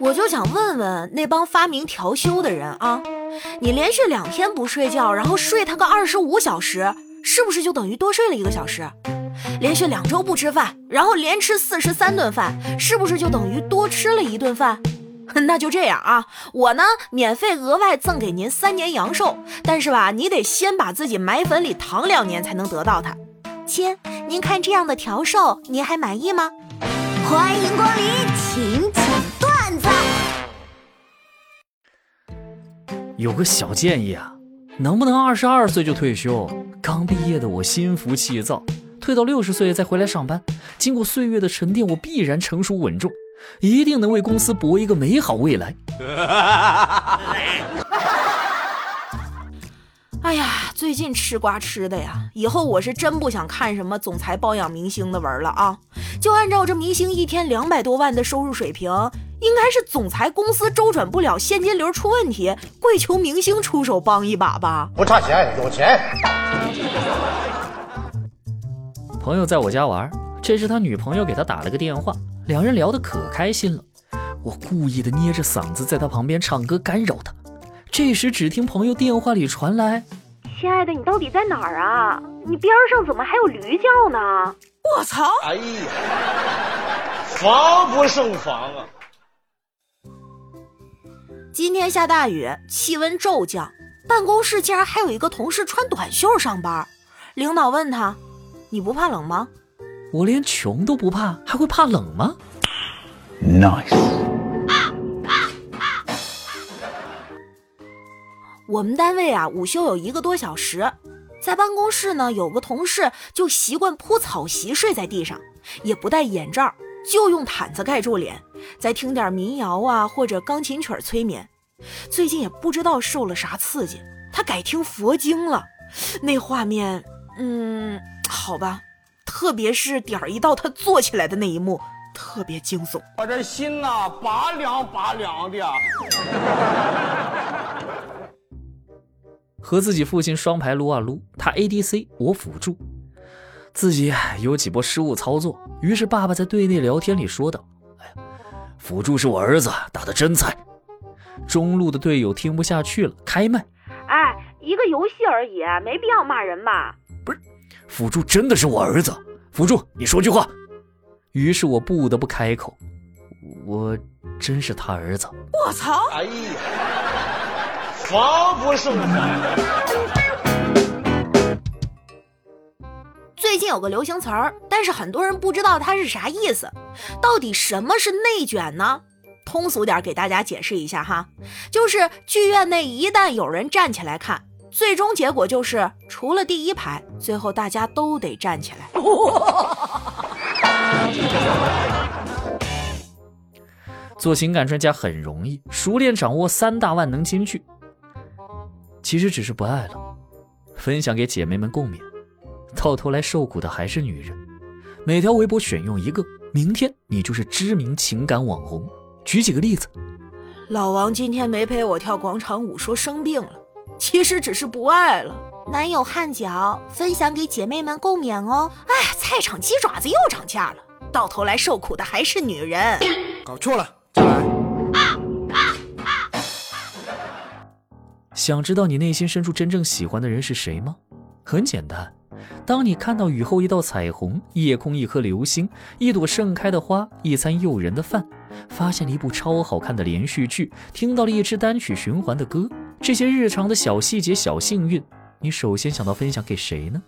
我就想问问那帮发明调休的人啊，你连续两天不睡觉，然后睡他个二十五小时，是不是就等于多睡了一个小时？连续两周不吃饭，然后连吃四十三顿饭，是不是就等于多吃了一顿饭？那就这样啊，我呢免费额外赠给您三年阳寿，但是吧，你得先把自己埋坟里躺两年才能得到它。亲，您看这样的调寿，您还满意吗？欢迎光临，请讲有个小建议啊，能不能二十二岁就退休？刚毕业的我心浮气躁，退到六十岁再回来上班，经过岁月的沉淀，我必然成熟稳重，一定能为公司搏一个美好未来。哎呀，最近吃瓜吃的呀，以后我是真不想看什么总裁包养明星的文了啊！就按照这明星一天两百多万的收入水平，应该是总裁公司周转不了，现金流出问题，跪求明星出手帮一把吧？不差钱，有钱。朋友在我家玩，这时他女朋友给他打了个电话，两人聊得可开心了。我故意的捏着嗓子在他旁边唱歌干扰他。这时，只听朋友电话里传来：“亲爱的，你到底在哪儿啊？你边上怎么还有驴叫呢？”我操！哎呀，防不胜防啊！今天下大雨，气温骤降，办公室竟然还有一个同事穿短袖上班。领导问他：“你不怕冷吗？”我连穷都不怕，还会怕冷吗？Nice。我们单位啊，午休有一个多小时，在办公室呢，有个同事就习惯铺草席睡在地上，也不戴眼罩，就用毯子盖住脸，再听点民谣啊或者钢琴曲催眠。最近也不知道受了啥刺激，他改听佛经了，那画面，嗯，好吧，特别是点儿一到他坐起来的那一幕，特别惊悚，我这心呐拔凉拔凉的。和自己父亲双排撸啊撸，他 ADC 我辅助，自己有几波失误操作，于是爸爸在队内聊天里说道：“哎呀，辅助是我儿子打的真菜。”中路的队友听不下去了，开麦：“哎，一个游戏而已，没必要骂人吧？”“不是，辅助真的是我儿子，辅助你说句话。”于是我不得不开口：“我真是他儿子。”我操！哎呀！防不胜防。最近有个流行词儿，但是很多人不知道它是啥意思。到底什么是内卷呢？通俗点给大家解释一下哈，就是剧院内一旦有人站起来看，最终结果就是除了第一排，最后大家都得站起来。做情感专家很容易，熟练掌握三大万能金句。其实只是不爱了，分享给姐妹们共勉。到头来受苦的还是女人。每条微博选用一个，明天你就是知名情感网红。举几个例子：老王今天没陪我跳广场舞，说生病了。其实只是不爱了。男友汗脚，分享给姐妹们共勉哦。哎，菜场鸡爪子又涨价了。到头来受苦的还是女人。搞错了，想知道你内心深处真正喜欢的人是谁吗？很简单，当你看到雨后一道彩虹，夜空一颗流星，一朵盛开的花，一餐诱人的饭，发现了一部超好看的连续剧，听到了一支单曲循环的歌，这些日常的小细节、小幸运，你首先想到分享给谁呢？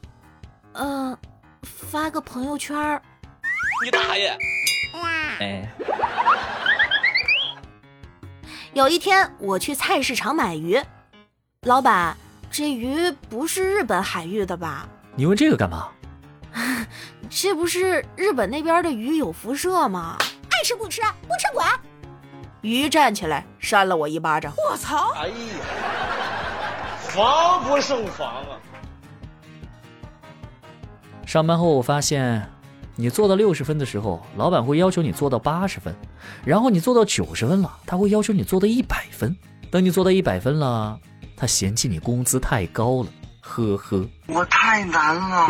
嗯，发个朋友圈。你大爷！哎。有一天我去菜市场买鱼。老板，这鱼不是日本海域的吧？你问这个干嘛？这不是日本那边的鱼有辐射吗？爱吃不吃，不吃滚！鱼站起来扇了我一巴掌。我操！哎呀，防不胜防啊！上班后我发现，你做到六十分的时候，老板会要求你做到八十分；然后你做到九十分了，他会要求你做到一百分；等你做到一百分了。他嫌弃你工资太高了呵呵。我太难了。